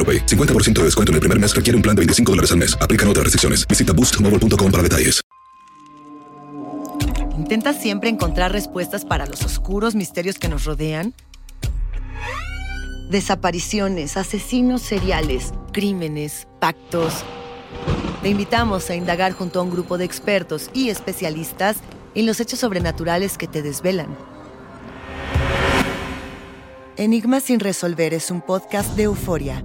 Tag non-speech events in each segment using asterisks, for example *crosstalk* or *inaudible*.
AroPay. 50% de descuento en el primer mes requiere un plan de 25 dólares al mes. Aplican otras restricciones. Visita boostmobile.com para detalles. ¿Intentas siempre encontrar respuestas para los oscuros misterios que nos rodean? Desapariciones, asesinos seriales, crímenes, pactos. Te invitamos a indagar junto a un grupo de expertos y especialistas en los hechos sobrenaturales que te desvelan. Enigma sin resolver es un podcast de euforia.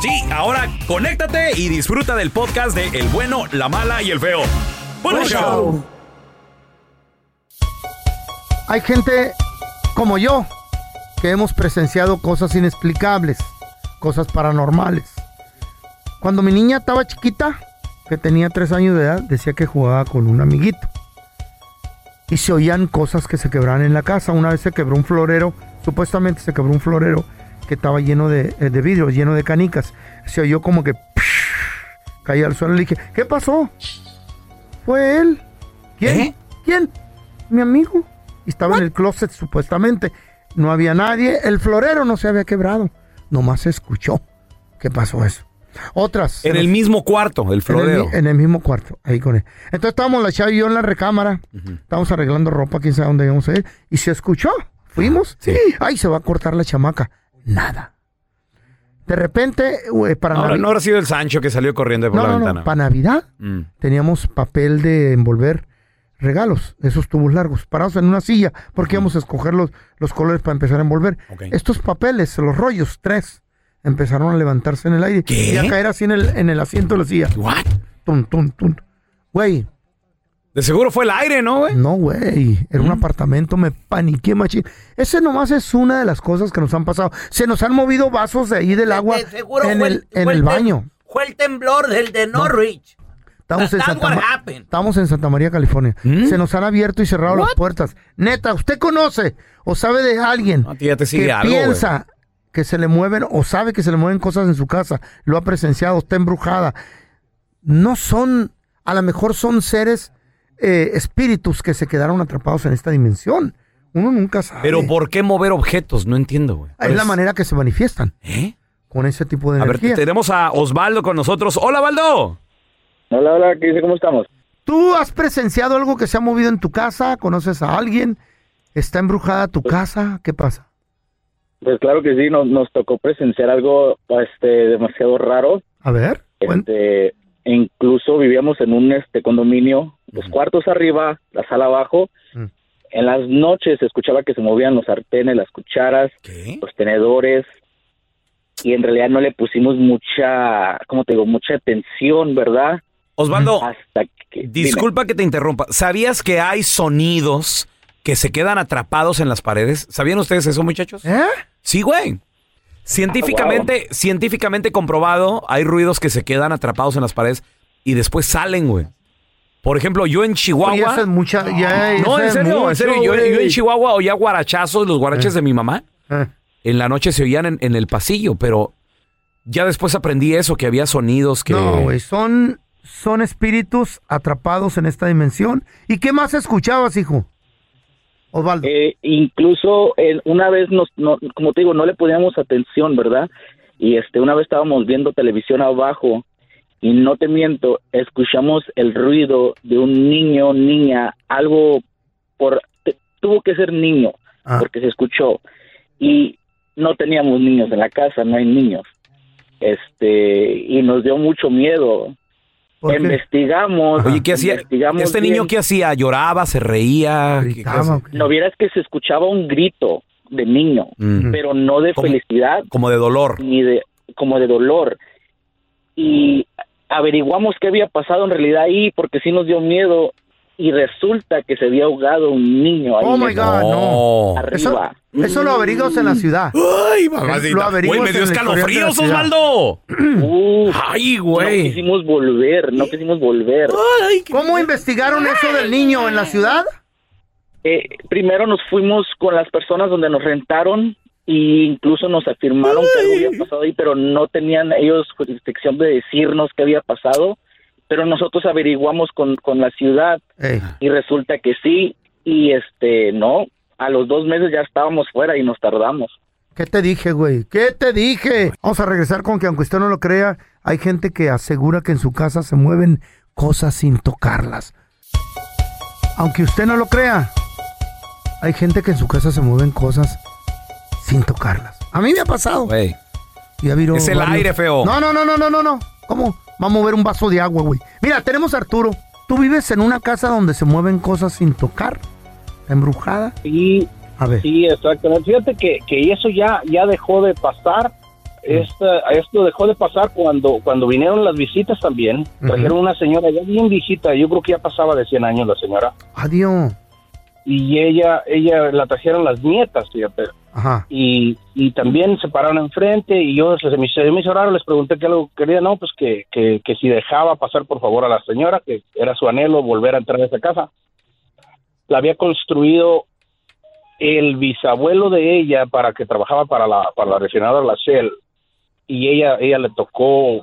Sí, ahora conéctate y disfruta del podcast de El bueno, la mala y el feo. ¡Buen show! Hay gente como yo que hemos presenciado cosas inexplicables, cosas paranormales. Cuando mi niña estaba chiquita, que tenía tres años de edad, decía que jugaba con un amiguito. Y se oían cosas que se quebraban en la casa. Una vez se quebró un florero, supuestamente se quebró un florero que estaba lleno de, eh, de vidrio, lleno de canicas. Se oyó como que *laughs* caía al suelo. Le dije, ¿qué pasó? Fue él. ¿Quién? ¿Eh? ¿Quién? Mi amigo. Y estaba en el closet supuestamente. No había nadie. El florero no se había quebrado. Nomás se escuchó. ¿Qué pasó eso? Otras. En el mismo cuarto, el En el, florero. en el mismo cuarto, ahí con él. Entonces estábamos la chava y yo en la recámara. Estábamos arreglando ropa, quién sabe dónde íbamos a ir. Y se escuchó. Fuimos. Sí. Ay, se va a cortar la chamaca. Nada. De repente, para Ahora, no habrá sido el Sancho que salió corriendo por no, la no, no, ventana. para Navidad Mm. teníamos papel de envolver regalos, esos tubos largos, parados en una silla, porque íbamos a escoger los, los colores para empezar a envolver. Estos papeles, los rollos, tres, empezaron a levantarse en el aire ¿Qué? y a caer así en el, en el asiento de la silla. What? Tum, tum, tum. Güey, De seguro fue el aire, ¿no, güey? no, güey. Era un apartamento, me paniqué, machín. Ese nomás es una de las cosas que nos han pasado. Se nos han movido vasos de ahí del agua De seguro en fue el, en fue el tem- baño. Fue el temblor del de Norwich. Estamos en, That's Santa what Ma- happened. estamos en Santa María, California. Se nos han abierto y cerrado las puertas. Neta, ¿usted conoce o sabe de alguien A ti ya te sigue que algo, piensa que se le mueven o sabe que se le mueven cosas en su casa? Lo ha presenciado, está embrujada. No son, a lo mejor son seres, eh, espíritus que se quedaron atrapados en esta dimensión. Uno nunca sabe. Pero ¿por qué mover objetos? No entiendo, güey. es la manera que se manifiestan ¿Eh? con ese tipo de A ver, energía. tenemos a Osvaldo con nosotros. Hola, Valdo. Hola, hola, ¿qué dice? ¿Cómo estamos? ¿Tú has presenciado algo que se ha movido en tu casa? ¿Conoces a alguien? ¿Está embrujada tu casa? ¿Qué pasa? Pues claro que sí, nos, nos tocó presenciar algo este, demasiado raro. A ver. Este, incluso vivíamos en un este condominio, los cuartos arriba, la sala abajo. Mm. En las noches se escuchaba que se movían los sartenes, las cucharas, ¿Qué? los tenedores. y en realidad no le pusimos mucha, ¿cómo te digo? Mucha atención, ¿verdad? Osvaldo, Hasta que... disculpa que te interrumpa. ¿Sabías que hay sonidos que se quedan atrapados en las paredes? ¿Sabían ustedes eso, muchachos? ¿Eh? Sí, güey. Científicamente, científicamente comprobado, hay ruidos que se quedan atrapados en las paredes y después salen, güey. Por ejemplo, yo en Chihuahua. Oye, esa es mucha. Ya, no, en es serio, mucho, en serio. Yo, en Chihuahua oía guarachazos, los guaraches de mi mamá. Eh. En la noche se oían en, en el pasillo, pero ya después aprendí eso, que había sonidos que. No, güey, son, son espíritus atrapados en esta dimensión. ¿Y qué más escuchabas, hijo? Osvaldo. Eh, incluso eh, una vez nos, no, como te digo, no le poníamos atención, ¿verdad? Y este, una vez estábamos viendo televisión abajo y no te miento, escuchamos el ruido de un niño, niña, algo por, te- tuvo que ser niño, Ah. porque se escuchó y no teníamos niños en la casa, no hay niños, este, y nos dio mucho miedo. Investigamos. Oye, ¿qué hacía? investigamos ¿Este bien. niño qué hacía? ¿Lloraba? ¿Se reía? ¿Qué- qué Gritaba. No vieras que se escuchaba un grito de niño, Mm. pero no de ¿Cómo? felicidad Como de dolor. ni de como de dolor. Y averiguamos qué había pasado en realidad ahí porque sí nos dio miedo y resulta que se había ahogado un niño ahí Oh my God, no. arriba. Eso, eso lo averiguas en la ciudad. Ay, Lo mamacita. averiguas Güey, me dio escalofríos. Osvaldo. Uf, Ay, no güey. quisimos volver, no quisimos volver. ¿Cómo investigaron eso del niño en la ciudad? Eh, primero nos fuimos con las personas donde nos rentaron e incluso nos afirmaron que algo había pasado ahí, pero no tenían ellos jurisdicción de decirnos qué había pasado. Pero nosotros averiguamos con, con la ciudad Ey, y resulta que sí y este no, a los dos meses ya estábamos fuera y nos tardamos. ¿Qué te dije, güey? ¿Qué te dije? Vamos a regresar con que aunque usted no lo crea, hay gente que asegura que en su casa se mueven cosas sin tocarlas. Aunque usted no lo crea, hay gente que en su casa se mueven cosas sin tocarlas. A mí me ha pasado. Güey. Ya viró Es el varios- aire, feo. No, no, no, no, no, no, no. ¿Cómo? Vamos a mover un vaso de agua, güey. Mira, tenemos a Arturo. ¿Tú vives en una casa donde se mueven cosas sin tocar? ¿Embrujada? Sí, A ver. sí, exactamente. Fíjate que, que eso ya, ya dejó de pasar. Esta, esto dejó de pasar cuando, cuando vinieron las visitas también. Trajeron una señora ya bien viejita, yo creo que ya pasaba de 100 años la señora. Adiós. Y ella, ella la trajeron las nietas, fíjate. Ajá. Y, y también se pararon enfrente y yo se me, hizo raro, les pregunté qué algo quería, no, pues que, que, que si dejaba pasar por favor a la señora, que era su anhelo volver a entrar a esa casa. La había construido el bisabuelo de ella para que trabajaba para la, para la refinadora La Shell y ella, ella le tocó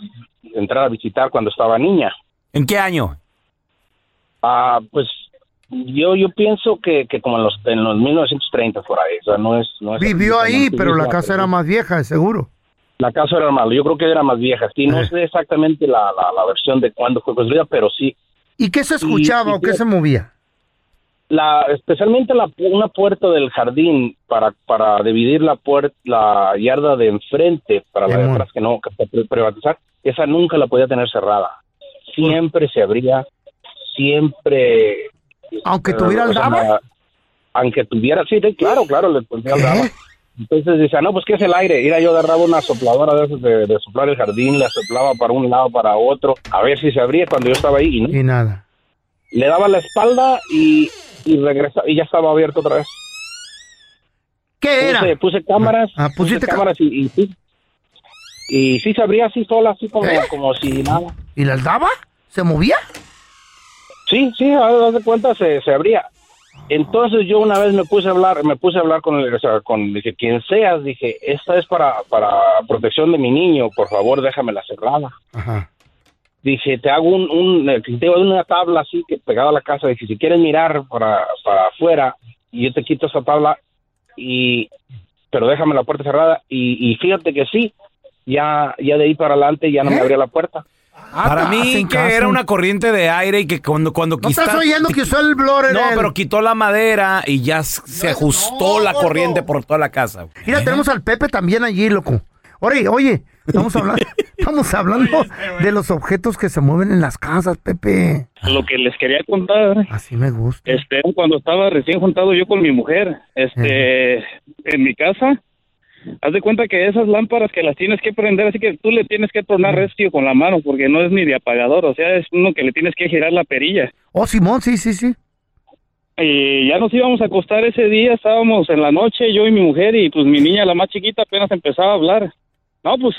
entrar a visitar cuando estaba niña. ¿En qué año? Ah, pues yo yo pienso que, que como en los en los 1930 por ahí, o sea, no es no es Vivió ahí, no, pero la casa era más vieja, seguro. La casa era malo, yo creo que era más vieja, sí, no Eh. sé exactamente la, la, la versión de cuándo fue construida, pero sí, ¿Y qué se escuchaba y o qué se movía? la especialmente la una puerta del jardín para para dividir la puerta la yarda de enfrente para la de atrás que no que privatizar, esa nunca la podía tener cerrada. Siempre se abría, siempre Aunque tuviera aldaba. la- aunque tuviera, sí, claro, claro, le ponía aldaba. ¿Eh? Entonces dice, ah, no, pues ¿qué es el aire? Mira, yo agarraba una sopladora de, de, de soplar el jardín, la soplaba para un lado, para otro, a ver si se abría cuando yo estaba ahí. Y no. Y nada. Le daba la espalda y, y regresaba, y ya estaba abierto otra vez. ¿Qué era? Puse, puse cámaras, Ah, puse pusiste ca- cámaras y, y sí. Y sí se abría así sola, así como, ¿Eh? como si nada. ¿Y la aldaba? ¿Se movía? Sí, sí, a ver, de cuenta se, se abría. Entonces yo una vez me puse a hablar, me puse a hablar con el, o sea, con, dije, quien seas, dije, esta es para, para protección de mi niño, por favor, déjamela cerrada. Ajá. Dije, te hago un, un te hago una tabla así que pegada a la casa, dije, si quieres mirar para, para afuera, y yo te quito esa tabla, y, pero déjame la puerta cerrada, y, y fíjate que sí, ya, ya de ahí para adelante ya no me ¿Eh? abría la puerta. Para Ah, mí que caso. era una corriente de aire y que cuando cuando ¿No estás oyendo que usó el blower? No, el- pero quitó la madera y ya se ajustó la corriente por toda la casa. Mira, tenemos al Pepe también allí, loco. Oye, oye, estamos hablando, *laughs* estamos hablando de los objetos que se mueven en las casas, Pepe. Lo que les quería contar, Así me gusta. este, cuando estaba recién juntado yo con mi mujer, este, en mi casa, haz de cuenta que esas lámparas que las tienes que prender, así que tú le tienes que tronar recio con la mano porque no es ni de apagador, o sea, es uno que le tienes que girar la perilla. Oh, Simón, sí, sí, sí. Y ya nos íbamos a acostar ese día, estábamos en la noche, yo y mi mujer, y pues mi niña, la más chiquita, apenas empezaba a hablar. No, pues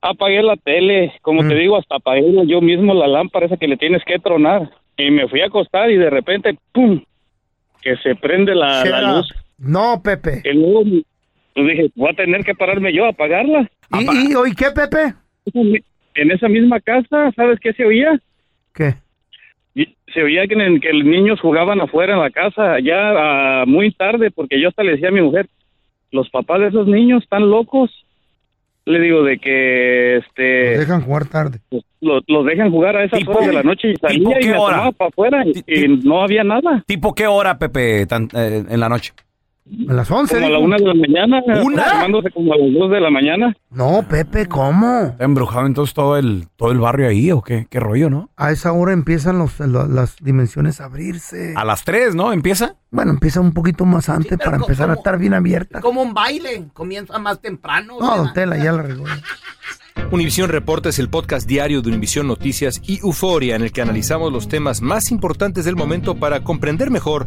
apagué la tele, como te digo, hasta apagué yo mismo la lámpara esa que le tienes que tronar. Y me fui a acostar y de repente, ¡pum! que se prende la, luz. No, Pepe. Y luego pues dije, voy a tener que pararme yo a apagarla. ¿Y, y, qué, Pepe? En esa misma casa, ¿sabes qué se oía? ¿Qué? Se oía que, que los niños jugaban afuera en la casa ya ah, muy tarde, porque yo hasta le decía a mi mujer, los papás de esos niños están locos. Le digo de que este Los dejan jugar tarde. los, los dejan jugar a esas ¿Tipo- horas de la noche y salía y me hora? para afuera y, y no había nada. ¿Tipo qué hora, Pepe, tan- eh, en la noche? A las 11. Como a la dijo. una de la mañana, ¿Una? como a las dos de la mañana. No, Pepe, ¿cómo? ¿Está embrujado entonces todo el, todo el barrio ahí o qué? ¿Qué rollo, no? A esa hora empiezan los, lo- las dimensiones a abrirse. A las 3, ¿no? ¿Empieza? Bueno, empieza un poquito más antes para empezar a ¿cómo? estar bien abierta. Como un baile, comienza más temprano. No, don Tela, ya la regó. Univisión Reporta es el podcast diario de Univisión Noticias y Euforia en el que analizamos los temas más importantes del momento para comprender mejor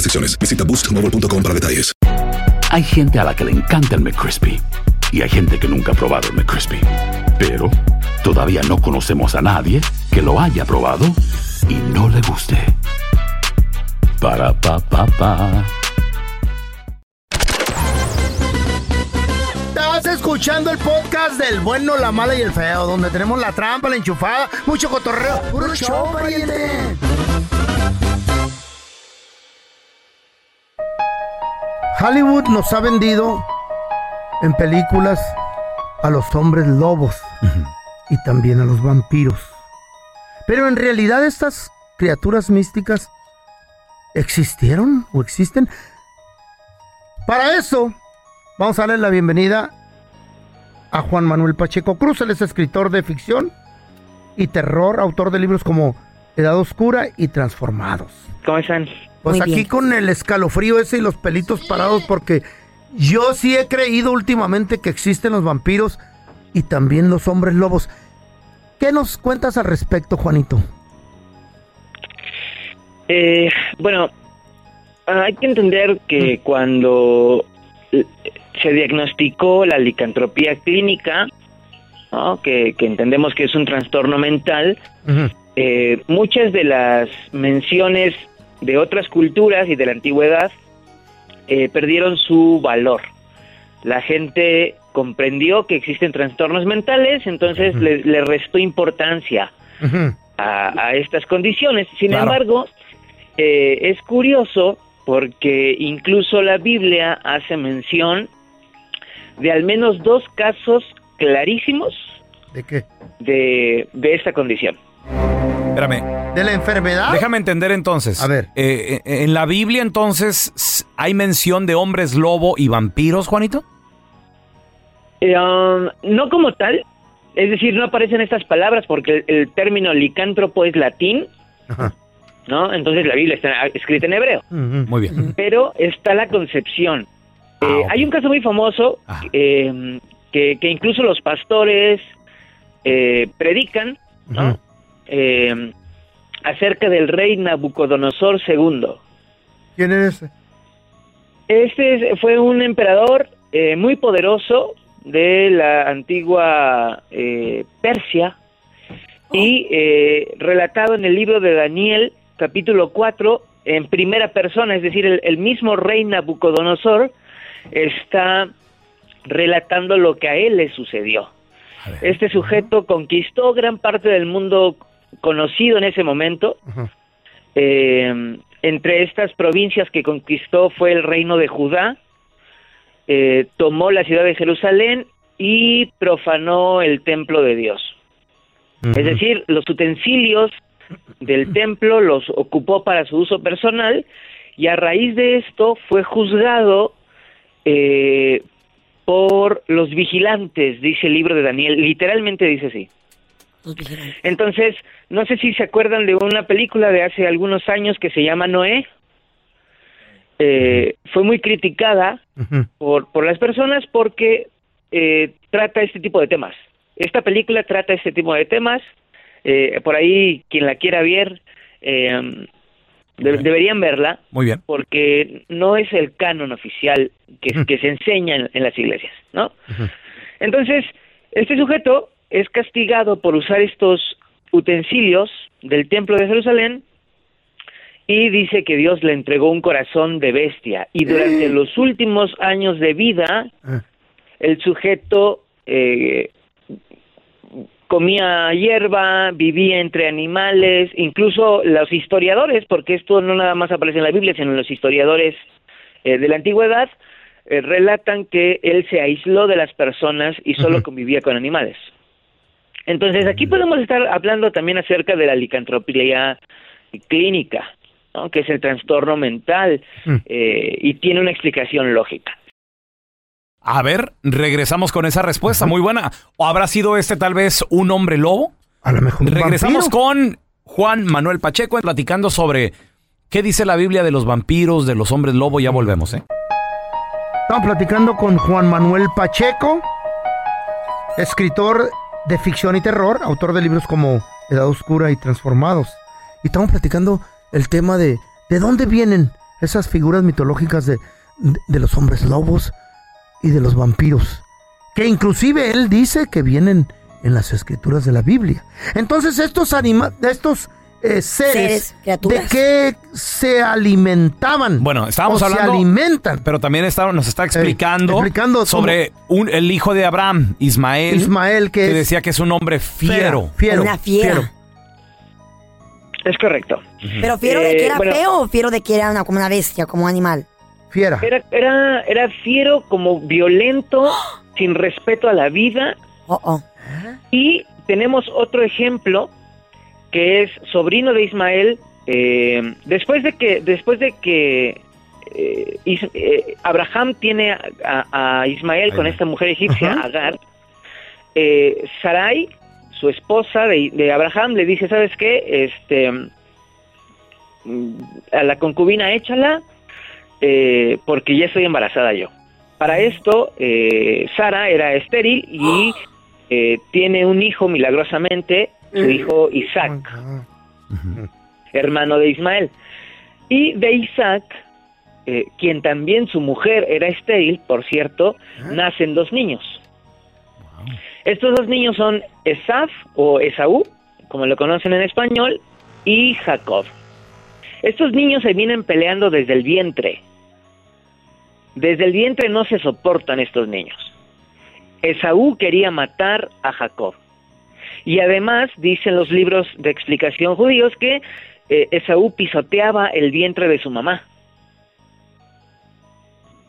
restricciones. Visita boostmobile.com para detalles. Hay gente a la que le encanta el McCrispy y hay gente que nunca ha probado el McCrispy. Pero todavía no conocemos a nadie que lo haya probado y no le guste. Para pa pa pa. Estás escuchando el podcast del bueno, la mala y el feo, donde tenemos la trampa, la enchufada, mucho cotorreo. ¡Puro show, pariente! Hollywood nos ha vendido en películas a los hombres lobos y también a los vampiros. Pero en realidad estas criaturas místicas existieron o existen. Para eso, vamos a darle la bienvenida a Juan Manuel Pacheco Cruz. Él es escritor de ficción y terror, autor de libros como Edad Oscura y Transformados. ¿Cómo están? Pues Muy aquí bien. con el escalofrío ese y los pelitos parados porque yo sí he creído últimamente que existen los vampiros y también los hombres lobos. ¿Qué nos cuentas al respecto, Juanito? Eh, bueno, hay que entender que cuando eh, se diagnosticó la licantropía clínica, ¿no? que, que entendemos que es un trastorno mental, eh, muchas de las menciones de otras culturas y de la antigüedad eh, perdieron su valor. La gente comprendió que existen trastornos mentales, entonces le, le restó importancia a, a estas condiciones. Sin Claro. embargo, eh, es curioso porque incluso la Biblia hace mención de al menos dos casos clarísimos ¿De qué? de, de esta condición. Espérame. ¿De la enfermedad? Déjame entender entonces. A ver. en la Biblia entonces hay mención de hombres lobo y vampiros, Juanito. Eh, um, no como tal, es decir, no aparecen estas palabras porque el, el término licántropo es latín, ¿no? Entonces la Biblia está escrita en hebreo. Muy bien. Pero está la concepción. Ah, Eh, Hay un caso muy famoso eh, que, que incluso los pastores eh, predican, ¿no? Eh, acerca del rey Nabucodonosor II. ¿Quién es ese? Este es- fue un emperador eh, muy poderoso de la antigua eh, Persia y eh, relatado en el libro de Daniel, capítulo 4, en primera persona, es decir, el, el mismo rey Nabucodonosor está relatando lo que a él le sucedió. Este sujeto conquistó gran parte del mundo conocido en ese momento. Eh, entre estas provincias que conquistó fue el reino de Judá, eh, tomó la ciudad de Jerusalén y profanó el templo de Dios. Es decir, los utensilios del templo los ocupó para su uso personal y a raíz de esto fue juzgado eh, por los vigilantes, dice el libro de Daniel, literalmente dice así. Entonces, no sé si se acuerdan de una película de hace algunos años que se llama Noé. Eh, fue muy criticada por, por las personas porque eh, trata este tipo de temas. Esta película trata este tipo de temas. Eh, por ahí, quien la quiera ver, eh, de- deberían verla Muy bien. porque no es el canon oficial que, que se enseña en, en las iglesias, ¿no? Entonces, este sujeto es castigado por usar estos utensilios del templo de Jerusalén y dice que Dios le entregó un corazón de bestia. Y durante los últimos años de vida el sujeto eh, comía hierba, vivía entre animales, incluso los historiadores, porque esto no nada más aparece en la Biblia, sino los historiadores eh, de la antigüedad, eh, relatan que él se aisló de las personas y solo convivía con animales. Entonces aquí podemos estar hablando también acerca de la licantropía clínica, ¿no? que es el trastorno mental eh, y tiene una explicación lógica. A ver, regresamos con esa respuesta. Muy buena. ¿O habrá sido este tal vez un hombre lobo? A lo mejor. un Regresamos vampiro. con Juan Manuel Pacheco platicando sobre qué dice la Biblia de los vampiros, de los hombres lobo. Ya volvemos, ¿eh? Estamos platicando con Juan Manuel Pacheco, escritor de ficción y terror, autor de libros como Edad Oscura y Transformados. Y estamos platicando el tema de de dónde vienen esas figuras mitológicas de, de- de los hombres lobos y de los vampiros. Que inclusive él dice que vienen en las escrituras de la Biblia. Entonces estos anima estos eh, seres, Seres, ¿de qué se alimentaban? Bueno, estábamos O hablando. Se alimentan. Pero también está- nos está explicando, explicando sobre un- el hijo de Abraham, Ismael. Ismael, que es- decía que es un hombre fiero. Fiero, Una fiera. fiero. Es correcto. Pero fiero de que Eh, era bueno. feo o fiero de que era una, como una bestia, como un animal. Fiera. Era, era, era fiero, como violento, *gasps* sin respeto a la vida. Y tenemos otro ejemplo que es sobrino de Ismael. eh, después de que, después de que eh, Is- eh, Abraham tiene a, a- a Ismael con esta mujer egipcia, Ajá. Agar, eh, Sarai, su esposa de, de Abraham, le dice, ¿sabes qué? Este, mm, a la concubina échala eh, porque ya estoy embarazada yo. Para esto, eh, Sara era estéril y eh, tiene un hijo milagrosamente, su hijo Isaac, hermano de Ismael. Y de Isaac, eh, quien también su mujer era estéril, por cierto, nacen dos niños. Estos dos niños son Esaf o Esaú, como lo conocen en español, y Jacob. Estos niños se vienen peleando desde el vientre. Desde el vientre no se soportan estos niños. Esaú quería matar a Jacob. Y además dicen los libros de explicación judíos que eh, Esaú pisoteaba el vientre de su mamá.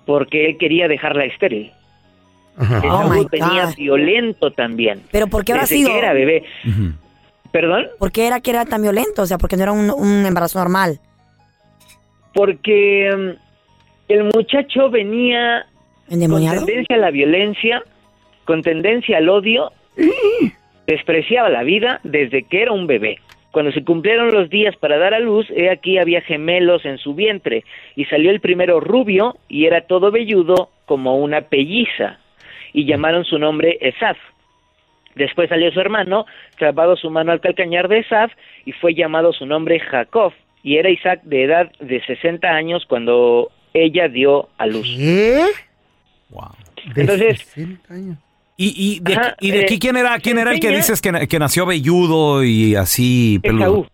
Porque él quería dejarla estéril. Esaú Oh my venía God. violento también. Pero ¿por qué habrá desde sido? que era bebé. ¿Perdón? ¿Por qué era que era tan violento? O sea, porque no era un, un embarazo normal. Porque mm, el muchacho venía con ¿Endemoniado? tendencia a la violencia, con tendencia al odio, *laughs* despreciaba la vida desde que era un bebé. Cuando se cumplieron los días para dar a luz, he aquí había gemelos en su vientre, y salió el primero rubio, y era todo velludo como una pelliza, y llamaron su nombre Esaf. Después salió su hermano, clavado su mano al calcañar de Esaf, y fue llamado su nombre Jacob, y era Isaac de edad de 60 años cuando ella dio a luz. ¿Eh? Entonces, ¿Y, y de, Ajá, y de eh, aquí quién era, quién era el que dices que, na- que nació velludo y así peludo?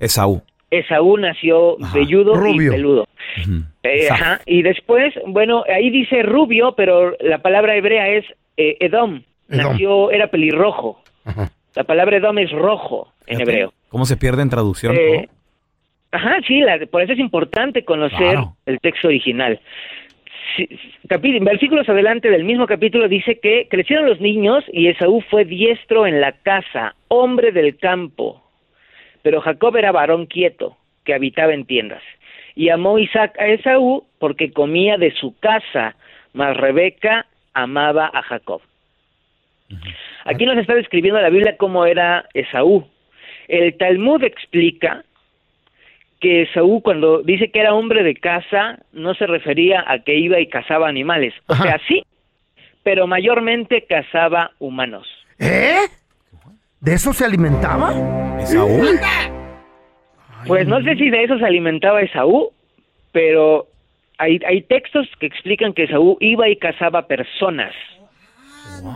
Esaú. Esaú nació velludo Rubio. y peludo. Eh, ajá, Y después, bueno, ahí dice rubio, pero la palabra hebrea es eh, Edom. Edom. Nació, era pelirrojo. La palabra Edom es rojo en Fíjate, hebreo. ¿Cómo se pierde en traducción? Eh, Ajá, sí, la- por eso es importante conocer Claro. el texto original. Versículos adelante del mismo capítulo dice que crecieron los niños y Esaú fue diestro en la casa, hombre del campo. Pero Jacob era varón quieto, que habitaba en tiendas. Y amó Isaac a Esaú porque comía de su casa, mas Rebeca amaba a Jacob. Aquí nos está describiendo la Biblia cómo era Esaú. El Talmud explica que Esaú cuando dice que era hombre de casa no se refería a que iba y cazaba animales. O sea, sí, pero mayormente cazaba humanos. ¿Eh? ¿De eso se alimentaba? ¿Esaú? Pues no sé si de eso se alimentaba Esaú, pero hay, hay textos que explican que Esaú iba y cazaba personas.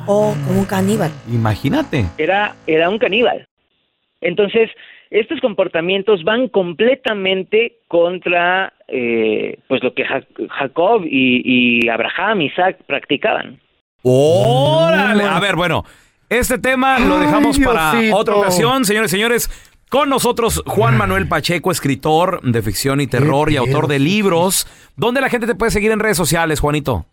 O como un caníbal. Imagínate. Era, era un caníbal. Entonces, estos comportamientos van completamente contra eh, pues lo que Ja- Jacob y, y Abraham, Isaac practicaban. ¡Órale! A ver, bueno, este tema lo Ay, dejamos para Diosito. otra ocasión, señores y señores. Con nosotros Juan Manuel Pacheco, escritor de ficción y terror y autor de libros. ¿Dónde la gente te puede seguir en redes sociales, Juanito?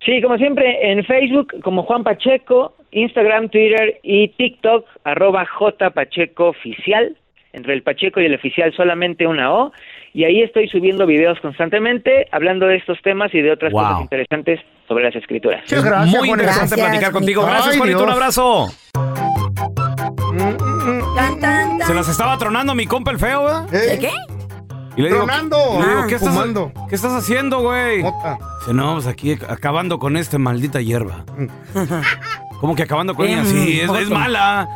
Sí, como siempre, en Facebook como Juan Pacheco, Instagram, Twitter y TikTok, arroba J Pacheco Oficial. Entre el Pacheco y el oficial solamente una O. Y ahí estoy subiendo videos constantemente, hablando de estos temas y de otras Wow. cosas interesantes sobre las escrituras. Es muy interesante platicar contigo. Gracias, Juanito. Un abrazo. Se las estaba tronando mi compa el feo, ¿verdad? ¿De qué? Y le digo, Tronando. y le digo, Ah, ¿qué, estás, fumando. ¿qué estás haciendo, güey? Dice, no, pues aquí acabando con esta maldita hierba. ¿Cómo que acabando con *laughs* ella? Sí, es, mala.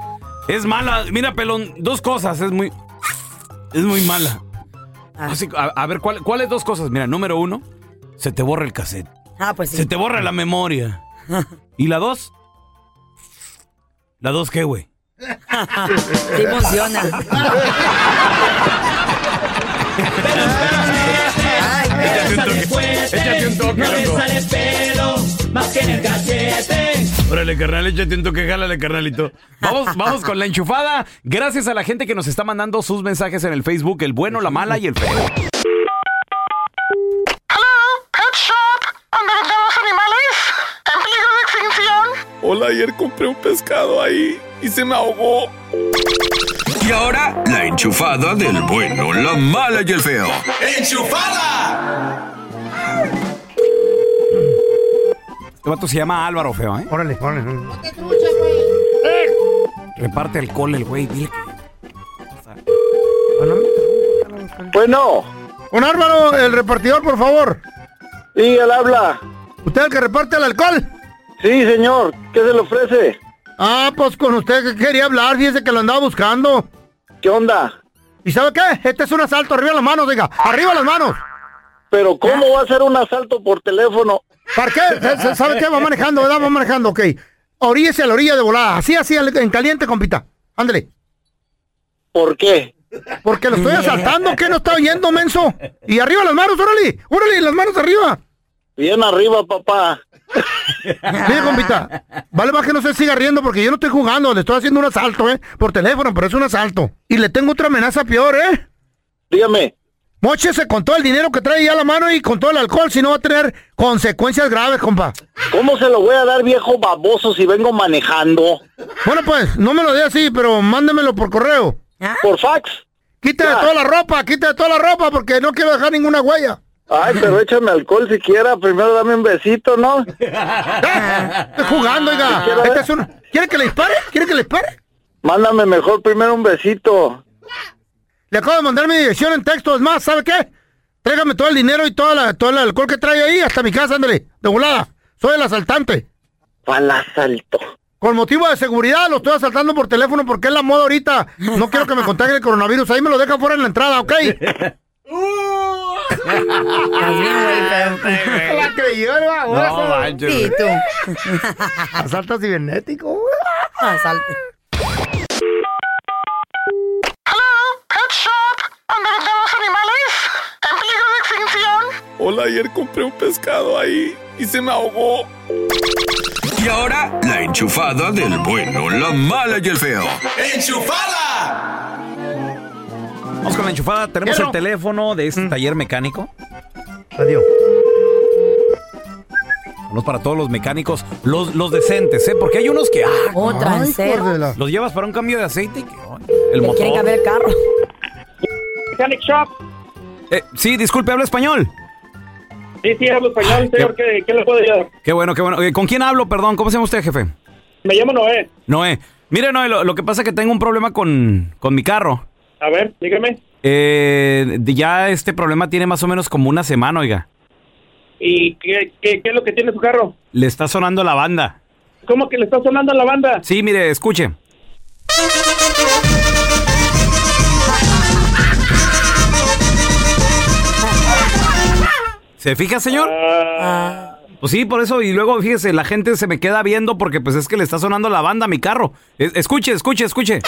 Es mala. Mira, pelón, dos cosas. Es muy. Es muy mala. Así, a, a ver, ¿cuál- ¿cuáles dos cosas? Mira, número uno, se te borra el cassette. Ah, pues sí. Se te borra la memoria. *laughs* ¿Y la dos? ¿La dos qué, güey? *laughs* Sí funciona. Échate un toque, No le loco. sale pelo, más que en el cachete. Órale, carnal, échate un toque, jálale, carnalito. Vamos, vamos con la enchufada. Gracias a la gente que nos está mandando sus mensajes en el Facebook, el bueno, la mala y el feo. Pet Shop, donde vendemos animales en peligro de extinción. Hola, ayer compré un pescado ahí y se me ahogó. Y ahora, la enchufada del bueno, la mala y el feo. ¡Enchufada! Este vato se llama Álvaro, feo, ¿eh? Órale, órale. Reparte alcohol el güey. Dile Bueno. Un Álvaro, el repartidor, por favor. Sí, él habla. ¿Usted es el que reparte el alcohol? Sí, señor. ¿Qué se le ofrece? Ah, pues con usted que quería hablar, fíjese que lo andaba buscando. ¿Qué onda? ¿Y sabe qué? Este es un asalto, arriba las manos, diga, arriba las manos. Pero ¿cómo va a ser un asalto por teléfono? ¿Para qué? *laughs* ¿Sabe- ¿Sabe qué? Va manejando, ¿verdad? Va manejando, ok. Oríllese a la orilla de volada, así, así, en caliente, compita. Ándale. ¿Por qué? Porque lo estoy asaltando, ¿qué no está oyendo, menso? Y arriba las manos, órale, órale, las manos arriba. Bien arriba, papá. Mire, compita, vale más que no se siga riendo porque yo no estoy jugando, le estoy haciendo un asalto, ¿eh? Por teléfono, pero es un asalto. Y le tengo otra amenaza peor, ¿eh? Dígame. Móchese con todo el dinero que trae ya a la mano y con todo el alcohol, si no va a tener consecuencias graves, compa. ¿Cómo se lo voy a dar, viejo baboso, si vengo manejando? Bueno, pues, no me lo dé así, pero mándemelo por correo. ¿Por fax? Quítale toda la ropa, quítale toda la ropa porque no quiero dejar ninguna huella. Ay, pero *laughs* échame alcohol si quiera. Primero dame un besito, ¿no? Estoy jugando, oiga. Este es ¿Quiere que le dispare? ¿Quiere que le dispare? Mándame mejor primero un besito. Le acabo de mandar mi dirección en texto. Es más, ¿sabe qué? Tráigame todo el dinero y toda la, todo el alcohol que trae ahí hasta mi casa, ándale. De volada. Soy el asaltante. ¿Cuál asalto? Con motivo de seguridad lo estoy asaltando por teléfono porque es la moda ahorita. No quiero que me contagie el coronavirus. Ahí me lo deja fuera en la entrada, ¿ok? *laughs* La creyó, ¿verdad? No Eso. manches, Sí, tú. *laughs* Asalto cibernético. Asalto. Pet Shop, donde vendemos animales en peligro de extinción. Hola, ayer compré un pescado ahí y se me ahogó. Y ahora, la enchufada del bueno, la mala y el feo. Vamos con la enchufada. Tenemos el teléfono de este taller mecánico. Adiós. Saludos para todos los mecánicos, los, los decentes, ¿eh? Porque hay unos que. Ah, la- los llevas para un cambio de aceite y que. ay, el motor. quieren cambiar el carro. Mechanic Shop. Eh, sí, disculpe, habla español. Sí, sí, hablo español, señor. ¿Qué, qué le puedo ayudar? Qué bueno, qué bueno. Eh, ¿Con quién hablo? Perdón, ¿cómo se llama usted, jefe? Me llamo Noé. Noé. Mire, Noé, lo, lo que pasa es que tengo un problema con, con mi carro. A ver, dígame. Eh, ya este problema tiene más o menos como una semana, oiga. ¿Y qué, qué, qué es lo que tiene su carro? Le está sonando la banda. ¿Cómo que le está sonando la banda? Sí, mire, escuche. ¿Se fija, señor? Pues sí, por eso. Y luego, fíjese, la gente se me queda viendo porque pues es que le está sonando la banda a mi carro. Es- escuche, escuche, escuche.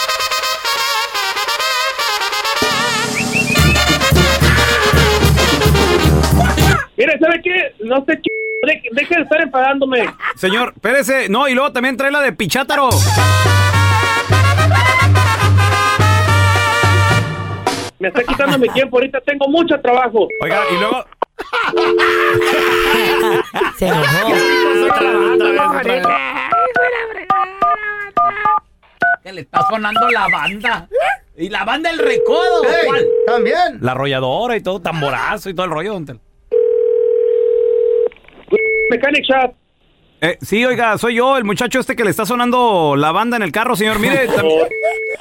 Mire, ¿sabe qué? No sé qué. de- Deje de estar enfadándome. Señor, espérese. No, y luego también trae la de Pichátaro. Me está quitando mi tiempo. Ahorita tengo mucho trabajo. Oiga, y luego. *laughs* Se enojó. Que le está sonando la banda. Y la banda El Recodo. Ey, ¿cuál? También. La arrolladora y todo, tamborazo y todo el rollo. don. Mechanic Shop. Eh, sí, oiga, soy yo, el muchacho este que le está sonando la banda en el carro, señor. Mire, *laughs* tam-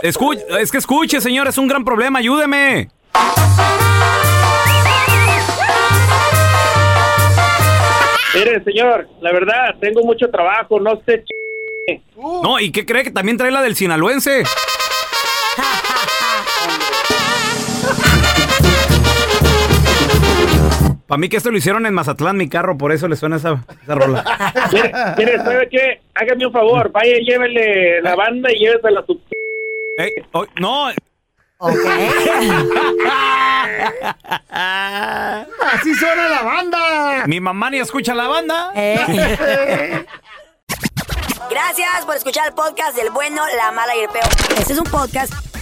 escu- es que escuche, señor, es un gran problema, ayúdeme. Mire, señor, la verdad, tengo mucho trabajo. No sé. No, ¿y qué cree que también trae la del sinaloense? Para mí que esto lo hicieron en Mazatlán, mi carro, por eso le suena esa, esa rola. *laughs* Mire, ¿sabe qué? Hágame un favor. Vaya, llévele la banda y llévesela a su. Ey, oh, no, *laughs* Así suena la banda. mi mamá ni escucha la banda. Eh. *laughs* Gracias por escuchar el podcast del bueno, la mala y el peor. Este es un podcast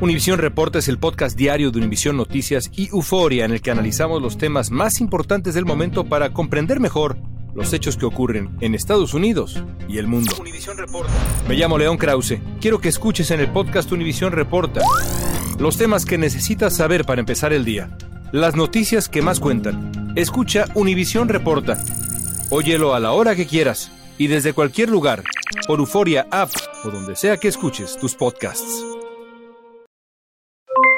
Univisión Reporta es el podcast diario de Univisión Noticias y Euforia en el que analizamos los temas más importantes del momento para comprender mejor los hechos que ocurren en Estados Unidos y el mundo. Me llamo León Krause. Quiero que escuches en el podcast Univisión Reporta los temas que necesitas saber para empezar el día. Las noticias que más cuentan. Escucha Univisión Reporta. Óyelo a la hora que quieras y desde cualquier lugar por Euforia App o donde sea que escuches tus podcasts.